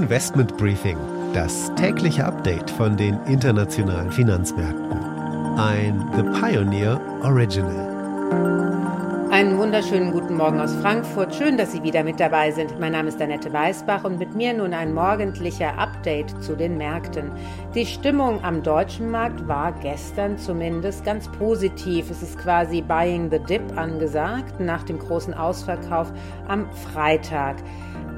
Investment Briefing, das tägliche Update von den internationalen Finanzmärkten. Ein The Pioneer Original. Einen wunderschönen guten Morgen aus Frankfurt. Schön, dass Sie wieder mit dabei sind. Mein Name ist Annette Weißbach und mit mir nun ein morgendlicher Update zu den Märkten. Die Stimmung am deutschen Markt war gestern zumindest ganz positiv. Es ist quasi Buying the Dip angesagt nach dem großen Ausverkauf am Freitag.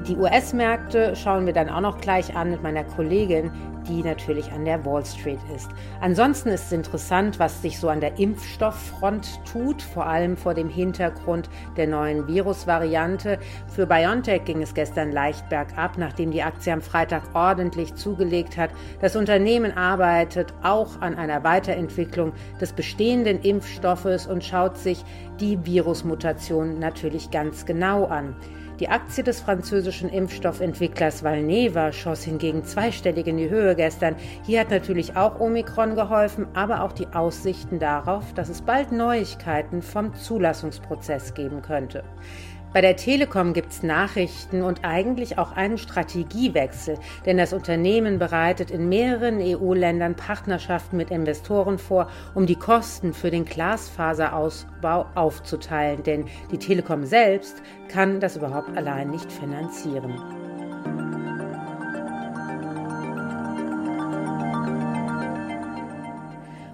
Die US-Märkte schauen wir dann auch noch gleich an mit meiner Kollegin, die natürlich an der Wall Street ist. Ansonsten ist es interessant, was sich so an der Impfstofffront tut, vor allem vor dem Hintergrund der neuen Virusvariante. Für BioNTech ging es gestern leicht bergab, nachdem die Aktie am Freitag ordentlich zugelegt hat. Das Unternehmen arbeitet auch an einer Weiterentwicklung des bestehenden Impfstoffes und schaut sich die Virusmutation natürlich ganz genau an. Die Aktie des französischen Impfstoffentwicklers Valneva schoss hingegen zweistellig in die Höhe gestern. Hier hat natürlich auch Omikron geholfen, aber auch die Aussichten darauf, dass es bald Neuigkeiten vom Zulassungsprozess geben könnte. Bei der Telekom gibt es Nachrichten und eigentlich auch einen Strategiewechsel, denn das Unternehmen bereitet in mehreren EU-Ländern Partnerschaften mit Investoren vor, um die Kosten für den Glasfaserausbau aufzuteilen, denn die Telekom selbst kann das überhaupt allein nicht finanzieren.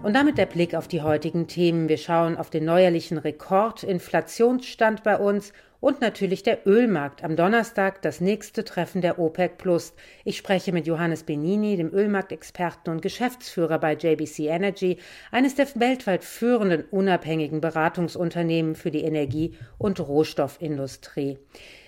Und damit der Blick auf die heutigen Themen. Wir schauen auf den neuerlichen Rekordinflationsstand bei uns und natürlich der Ölmarkt. Am Donnerstag das nächste Treffen der OPEC Plus. Ich spreche mit Johannes Benini, dem Ölmarktexperten und Geschäftsführer bei JBC Energy, eines der weltweit führenden unabhängigen Beratungsunternehmen für die Energie- und Rohstoffindustrie.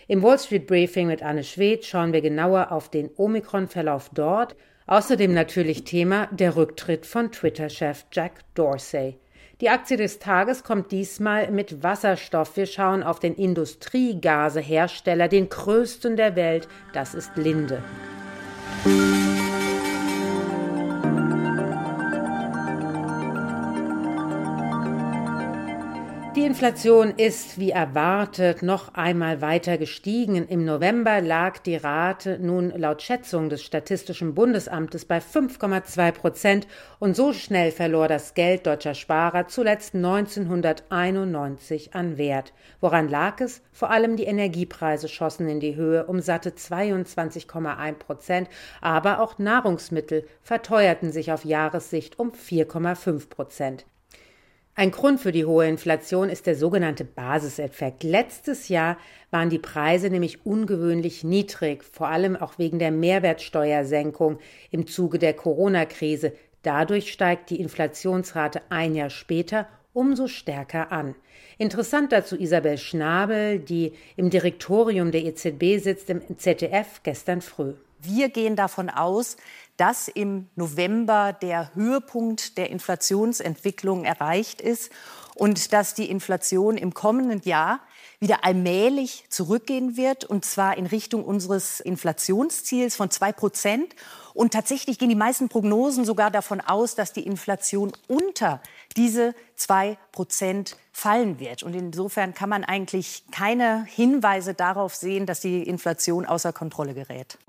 Im Wall Street Briefing mit Anne Schwedt schauen wir genauer auf den Omikron-Verlauf dort. Außerdem natürlich Thema der Rücktritt von Twitter-Chef Jack Dorsey. Die Aktie des Tages kommt diesmal mit Wasserstoff. Wir schauen auf den Industriegasehersteller, den größten der Welt. Das ist Linde. Die Inflation ist wie erwartet noch einmal weiter gestiegen. Im November lag die Rate nun laut Schätzung des Statistischen Bundesamtes bei 5,2 Prozent und so schnell verlor das Geld deutscher Sparer zuletzt 1991 an Wert. Woran lag es? Vor allem die Energiepreise schossen in die Höhe um satte 22,1 Prozent, aber auch Nahrungsmittel verteuerten sich auf Jahressicht um 4,5 Prozent. Ein Grund für die hohe Inflation ist der sogenannte Basiseffekt. Letztes Jahr waren die Preise nämlich ungewöhnlich niedrig, vor allem auch wegen der Mehrwertsteuersenkung im Zuge der Corona-Krise. Dadurch steigt die Inflationsrate ein Jahr später umso stärker an. Interessant dazu Isabel Schnabel, die im Direktorium der EZB sitzt, im ZDF gestern früh. Wir gehen davon aus, dass im November der Höhepunkt der Inflationsentwicklung erreicht ist und dass die Inflation im kommenden Jahr wieder allmählich zurückgehen wird, und zwar in Richtung unseres Inflationsziels von zwei Prozent. Und tatsächlich gehen die meisten Prognosen sogar davon aus, dass die Inflation unter diese zwei Prozent fallen wird. Und insofern kann man eigentlich keine Hinweise darauf sehen, dass die Inflation außer Kontrolle gerät.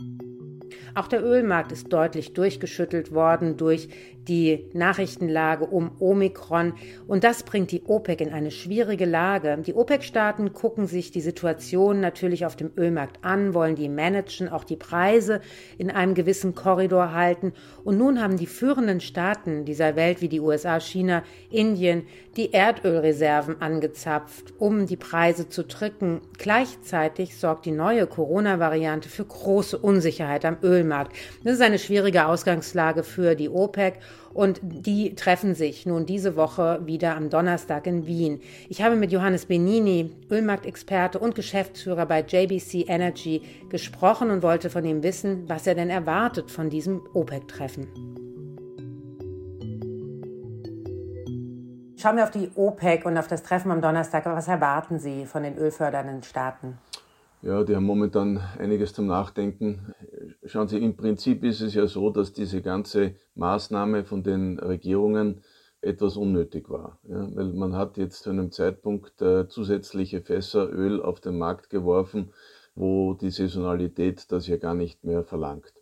Auch der Ölmarkt ist deutlich durchgeschüttelt worden durch die Nachrichtenlage um Omikron. Und das bringt die OPEC in eine schwierige Lage. Die OPEC-Staaten gucken sich die Situation natürlich auf dem Ölmarkt an, wollen die managen, auch die Preise in einem gewissen Korridor halten. Und nun haben die führenden Staaten dieser Welt wie die USA, China, Indien die Erdölreserven angezapft, um die Preise zu drücken. Gleichzeitig sorgt die neue Corona-Variante für große Unsicherheit am Ölmarkt. Das ist eine schwierige Ausgangslage für die OPEC und die treffen sich nun diese Woche wieder am Donnerstag in Wien. Ich habe mit Johannes Benini, Ölmarktexperte und Geschäftsführer bei JBC Energy, gesprochen und wollte von ihm wissen, was er denn erwartet von diesem OPEC-Treffen. Schauen wir auf die OPEC und auf das Treffen am Donnerstag. Was erwarten Sie von den ölfördernden Staaten? Ja, die haben momentan einiges zum Nachdenken. Schauen Sie, im Prinzip ist es ja so, dass diese ganze Maßnahme von den Regierungen etwas unnötig war. Ja, weil man hat jetzt zu einem Zeitpunkt äh, zusätzliche Fässer Öl auf den Markt geworfen, wo die Saisonalität das ja gar nicht mehr verlangt.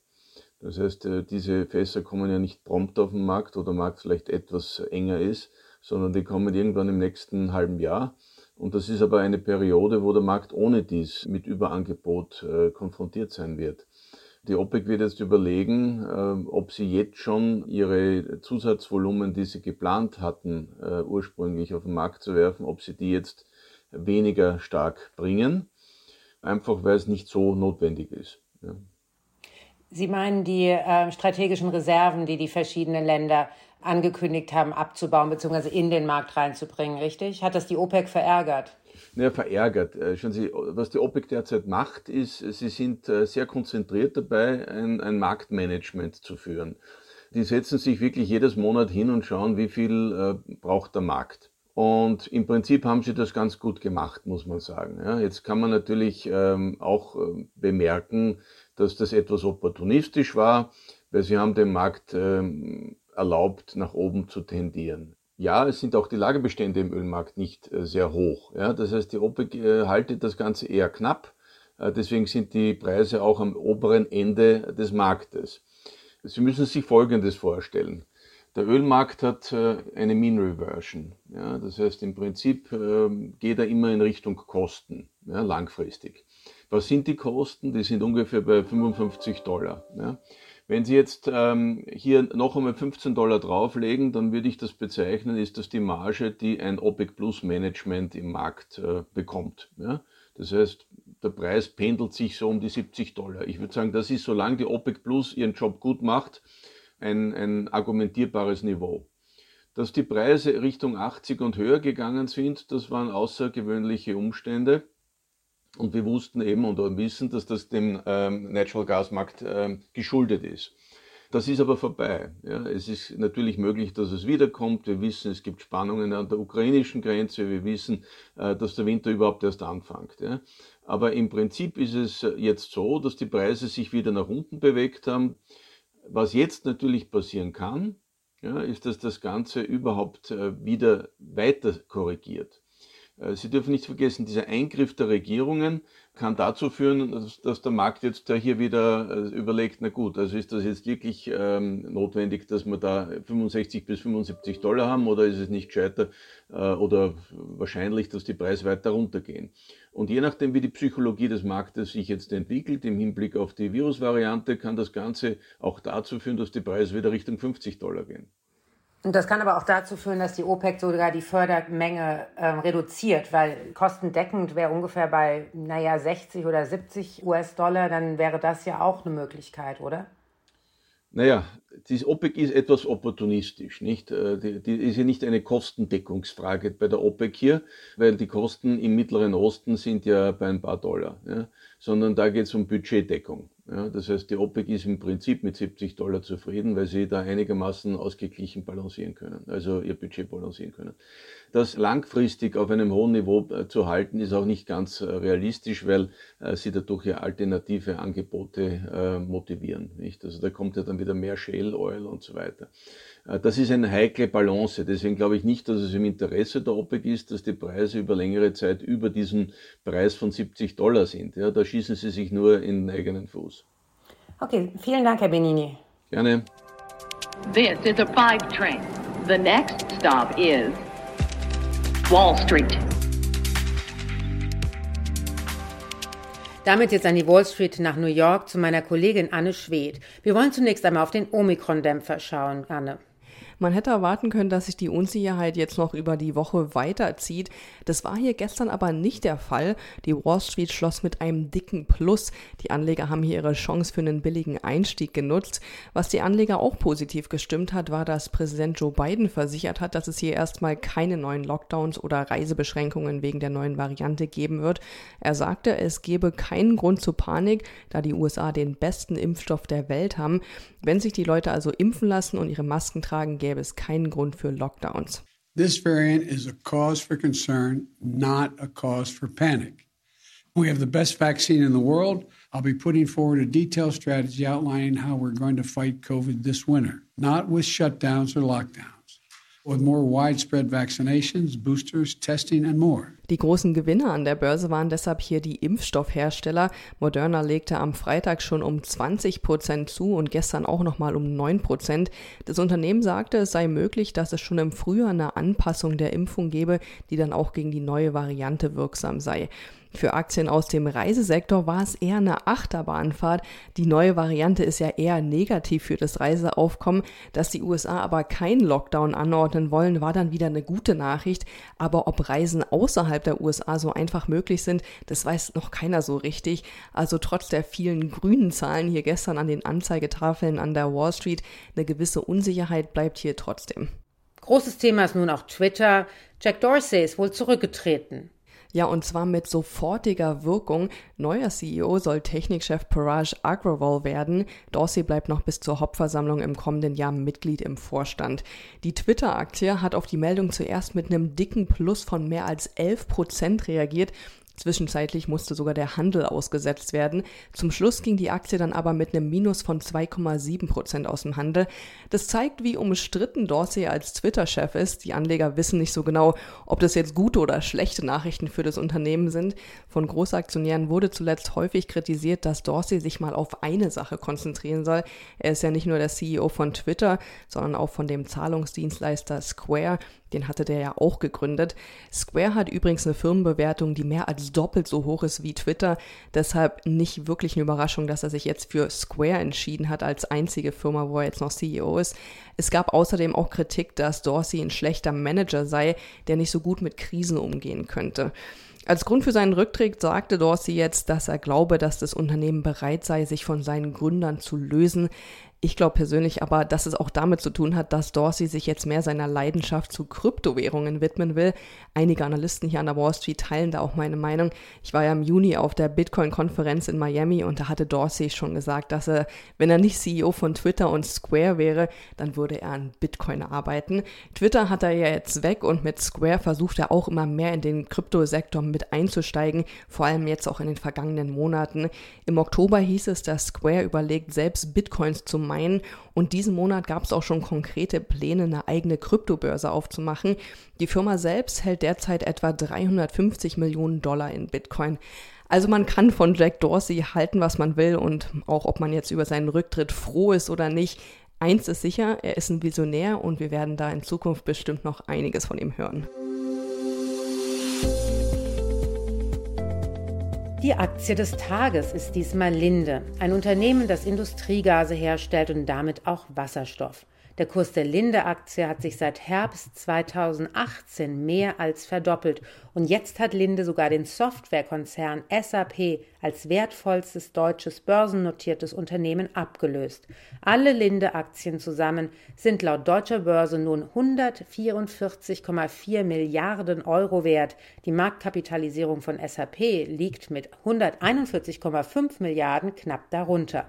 Das heißt, äh, diese Fässer kommen ja nicht prompt auf den Markt, wo der Markt vielleicht etwas enger ist, sondern die kommen irgendwann im nächsten halben Jahr. Und das ist aber eine Periode, wo der Markt ohne dies mit Überangebot äh, konfrontiert sein wird. Die OPEC wird jetzt überlegen, äh, ob sie jetzt schon ihre Zusatzvolumen, die sie geplant hatten, äh, ursprünglich auf den Markt zu werfen, ob sie die jetzt weniger stark bringen, einfach weil es nicht so notwendig ist. Ja. Sie meinen die äh, strategischen Reserven, die die verschiedenen Länder angekündigt haben, abzubauen bzw. in den Markt reinzubringen, richtig? Hat das die OPEC verärgert? Naja, verärgert. Äh, schauen Sie, was die OPEC derzeit macht, ist, sie sind äh, sehr konzentriert dabei, ein, ein Marktmanagement zu führen. Die setzen sich wirklich jedes Monat hin und schauen, wie viel äh, braucht der Markt. Und im Prinzip haben sie das ganz gut gemacht, muss man sagen. Ja, jetzt kann man natürlich ähm, auch äh, bemerken, dass das etwas opportunistisch war, weil sie haben dem Markt ähm, erlaubt, nach oben zu tendieren. Ja, es sind auch die Lagerbestände im Ölmarkt nicht äh, sehr hoch. Ja, das heißt, die OPEC äh, haltet das Ganze eher knapp. Äh, deswegen sind die Preise auch am oberen Ende des Marktes. Sie müssen sich Folgendes vorstellen. Der Ölmarkt hat eine Mean Reversion. Ja, das heißt, im Prinzip ähm, geht er immer in Richtung Kosten, ja, langfristig. Was sind die Kosten? Die sind ungefähr bei 55 Dollar. Ja. Wenn Sie jetzt ähm, hier noch einmal 15 Dollar drauflegen, dann würde ich das bezeichnen, ist das die Marge, die ein OPEC Plus Management im Markt äh, bekommt. Ja? Das heißt, der Preis pendelt sich so um die 70 Dollar. Ich würde sagen, das ist, solange die OPEC Plus ihren Job gut macht, ein, ein argumentierbares Niveau. Dass die Preise Richtung 80 und höher gegangen sind, das waren außergewöhnliche Umstände. Und wir wussten eben und wissen, dass das dem ähm, Natural Gas Markt ähm, geschuldet ist. Das ist aber vorbei. Ja. Es ist natürlich möglich, dass es wiederkommt. Wir wissen, es gibt Spannungen an der ukrainischen Grenze. Wir wissen, äh, dass der Winter überhaupt erst anfängt. Ja. Aber im Prinzip ist es jetzt so, dass die Preise sich wieder nach unten bewegt haben. Was jetzt natürlich passieren kann, ja, ist, dass das Ganze überhaupt äh, wieder weiter korrigiert. Äh, Sie dürfen nicht vergessen, dieser Eingriff der Regierungen kann dazu führen, dass, dass der Markt jetzt da hier wieder äh, überlegt, na gut, also ist das jetzt wirklich ähm, notwendig, dass wir da 65 bis 75 Dollar haben oder ist es nicht gescheiter äh, oder wahrscheinlich, dass die Preise weiter runtergehen. Und je nachdem, wie die Psychologie des Marktes sich jetzt entwickelt, im Hinblick auf die Virusvariante, kann das Ganze auch dazu führen, dass die Preise wieder Richtung 50 Dollar gehen. Und das kann aber auch dazu führen, dass die OPEC sogar die Fördermenge äh, reduziert, weil kostendeckend wäre ungefähr bei, naja, 60 oder 70 US-Dollar, dann wäre das ja auch eine Möglichkeit, oder? Naja, die OPEC ist etwas opportunistisch, nicht? Äh, die, die, ist ja nicht eine Kostendeckungsfrage bei der OPEC hier, weil die Kosten im Mittleren Osten sind ja bei ein paar Dollar, ja? sondern da geht es um Budgetdeckung. Ja, das heißt, die OPEC ist im Prinzip mit 70 Dollar zufrieden, weil sie da einigermaßen ausgeglichen balancieren können, also ihr Budget balancieren können. Das langfristig auf einem hohen Niveau äh, zu halten, ist auch nicht ganz äh, realistisch, weil sie dadurch ja alternative Angebote motivieren. Nicht? Also da kommt ja dann wieder mehr Shale Oil und so weiter. Das ist eine heikle Balance. Deswegen glaube ich nicht, dass es im Interesse der OPEC ist, dass die Preise über längere Zeit über diesen Preis von 70 Dollar sind. Ja, da schießen sie sich nur in den eigenen Fuß. Okay, vielen Dank, Herr Benini. Gerne. This is a five train. The next stop is Wall Street. Damit jetzt an die Wall Street nach New York zu meiner Kollegin Anne Schwedt. Wir wollen zunächst einmal auf den Omikron-Dämpfer schauen, Anne. Man hätte erwarten können, dass sich die Unsicherheit jetzt noch über die Woche weiterzieht. Das war hier gestern aber nicht der Fall. Die Wall Street schloss mit einem dicken Plus. Die Anleger haben hier ihre Chance für einen billigen Einstieg genutzt. Was die Anleger auch positiv gestimmt hat, war, dass Präsident Joe Biden versichert hat, dass es hier erstmal keine neuen Lockdowns oder Reisebeschränkungen wegen der neuen Variante geben wird. Er sagte, es gebe keinen Grund zur Panik, da die USA den besten Impfstoff der Welt haben. Wenn sich die Leute also impfen lassen und ihre Masken tragen, gäbe es keinen Grund für Lockdowns. This variant is a cause for concern, not a cause for panic. We have the best vaccine in the world. I'll be putting forward a detailed strategy outlining how we're going to fight COVID this winter, not with shutdowns or lockdowns, with more widespread vaccinations, boosters, testing, and more. Die großen Gewinner an der Börse waren deshalb hier die Impfstoffhersteller. Moderna legte am Freitag schon um 20 Prozent zu und gestern auch nochmal um 9 Prozent. Das Unternehmen sagte, es sei möglich, dass es schon im Frühjahr eine Anpassung der Impfung gebe, die dann auch gegen die neue Variante wirksam sei. Für Aktien aus dem Reisesektor war es eher eine Achterbahnfahrt. Die neue Variante ist ja eher negativ für das Reiseaufkommen. Dass die USA aber keinen Lockdown anordnen wollen, war dann wieder eine gute Nachricht. Aber ob Reisen außerhalb der USA so einfach möglich sind, das weiß noch keiner so richtig. Also trotz der vielen grünen Zahlen hier gestern an den Anzeigetafeln an der Wall Street, eine gewisse Unsicherheit bleibt hier trotzdem. Großes Thema ist nun auch Twitter. Jack Dorsey ist wohl zurückgetreten. Ja, und zwar mit sofortiger Wirkung. Neuer CEO soll Technikchef Paraj Agrawal werden. Dorsey bleibt noch bis zur Hauptversammlung im kommenden Jahr Mitglied im Vorstand. Die Twitter-Aktie hat auf die Meldung zuerst mit einem dicken Plus von mehr als 11 Prozent reagiert Zwischenzeitlich musste sogar der Handel ausgesetzt werden. Zum Schluss ging die Aktie dann aber mit einem Minus von 2,7 Prozent aus dem Handel. Das zeigt, wie umstritten Dorsey als Twitter-Chef ist. Die Anleger wissen nicht so genau, ob das jetzt gute oder schlechte Nachrichten für das Unternehmen sind. Von Großaktionären wurde zuletzt häufig kritisiert, dass Dorsey sich mal auf eine Sache konzentrieren soll. Er ist ja nicht nur der CEO von Twitter, sondern auch von dem Zahlungsdienstleister Square. Den hatte der ja auch gegründet. Square hat übrigens eine Firmenbewertung, die mehr als doppelt so hoch ist wie Twitter. Deshalb nicht wirklich eine Überraschung, dass er sich jetzt für Square entschieden hat als einzige Firma, wo er jetzt noch CEO ist. Es gab außerdem auch Kritik, dass Dorsey ein schlechter Manager sei, der nicht so gut mit Krisen umgehen könnte. Als Grund für seinen Rücktritt sagte Dorsey jetzt, dass er glaube, dass das Unternehmen bereit sei, sich von seinen Gründern zu lösen. Ich glaube persönlich aber, dass es auch damit zu tun hat, dass Dorsey sich jetzt mehr seiner Leidenschaft zu Kryptowährungen widmen will. Einige Analysten hier an der Wall Street teilen da auch meine Meinung. Ich war ja im Juni auf der Bitcoin-Konferenz in Miami und da hatte Dorsey schon gesagt, dass er, wenn er nicht CEO von Twitter und Square wäre, dann würde er an Bitcoin arbeiten. Twitter hat er ja jetzt weg und mit Square versucht er auch immer mehr in den Kryptosektor mit einzusteigen, vor allem jetzt auch in den vergangenen Monaten. Im Oktober hieß es, dass Square überlegt, selbst Bitcoins zu meinen. Und diesen Monat gab es auch schon konkrete Pläne, eine eigene Kryptobörse aufzumachen. Die Firma selbst hält derzeit etwa 350 Millionen Dollar in Bitcoin. Also man kann von Jack Dorsey halten, was man will und auch ob man jetzt über seinen Rücktritt froh ist oder nicht. Eins ist sicher, er ist ein Visionär und wir werden da in Zukunft bestimmt noch einiges von ihm hören. Die Aktie des Tages ist diesmal Linde, ein Unternehmen, das Industriegase herstellt und damit auch Wasserstoff. Der Kurs der Linde-Aktie hat sich seit Herbst 2018 mehr als verdoppelt und jetzt hat Linde sogar den Softwarekonzern SAP als wertvollstes deutsches börsennotiertes Unternehmen abgelöst. Alle Linde-Aktien zusammen sind laut deutscher Börse nun 144,4 Milliarden Euro wert. Die Marktkapitalisierung von SAP liegt mit 141,5 Milliarden knapp darunter.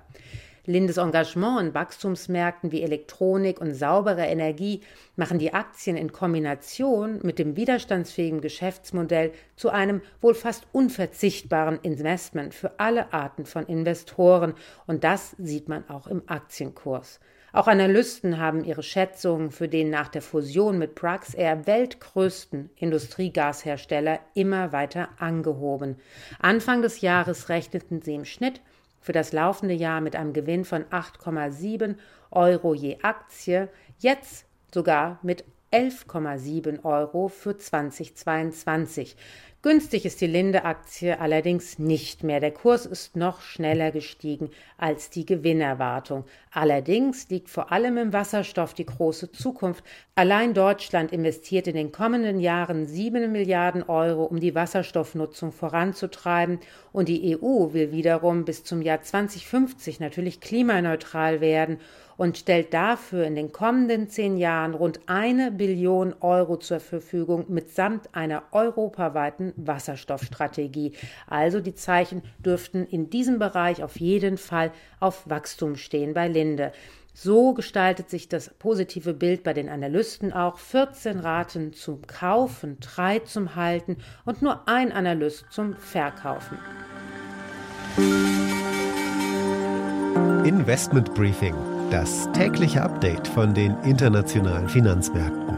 Lindes Engagement in Wachstumsmärkten wie Elektronik und saubere Energie machen die Aktien in Kombination mit dem widerstandsfähigen Geschäftsmodell zu einem wohl fast unverzichtbaren Investment für alle Arten von Investoren, und das sieht man auch im Aktienkurs. Auch Analysten haben ihre Schätzungen für den nach der Fusion mit Praxair weltgrößten Industriegashersteller immer weiter angehoben. Anfang des Jahres rechneten sie im Schnitt für das laufende Jahr mit einem Gewinn von 8,7 Euro je Aktie, jetzt sogar mit 11,7 Euro für 2022. Günstig ist die Linde-Aktie allerdings nicht mehr. Der Kurs ist noch schneller gestiegen als die Gewinnerwartung. Allerdings liegt vor allem im Wasserstoff die große Zukunft. Allein Deutschland investiert in den kommenden Jahren 7 Milliarden Euro, um die Wasserstoffnutzung voranzutreiben. Und die EU will wiederum bis zum Jahr 2050 natürlich klimaneutral werden und stellt dafür in den kommenden zehn Jahren rund eine Billion Euro zur Verfügung mitsamt einer europaweiten Wasserstoffstrategie. Also die Zeichen dürften in diesem Bereich auf jeden Fall auf Wachstum stehen bei Linde. So gestaltet sich das positive Bild bei den Analysten auch. 14 Raten zum Kaufen, drei zum Halten und nur ein Analyst zum Verkaufen. Investment Briefing das tägliche Update von den internationalen Finanzmärkten.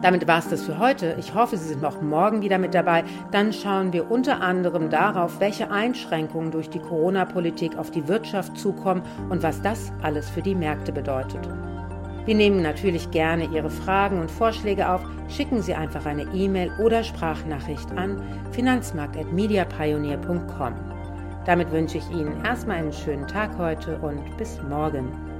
Damit war es das für heute. Ich hoffe, Sie sind auch morgen wieder mit dabei. Dann schauen wir unter anderem darauf, welche Einschränkungen durch die Corona-Politik auf die Wirtschaft zukommen und was das alles für die Märkte bedeutet. Wir nehmen natürlich gerne Ihre Fragen und Vorschläge auf. Schicken Sie einfach eine E-Mail oder Sprachnachricht an finanzmarkt.mediapioneer.com. Damit wünsche ich Ihnen erstmal einen schönen Tag heute und bis morgen.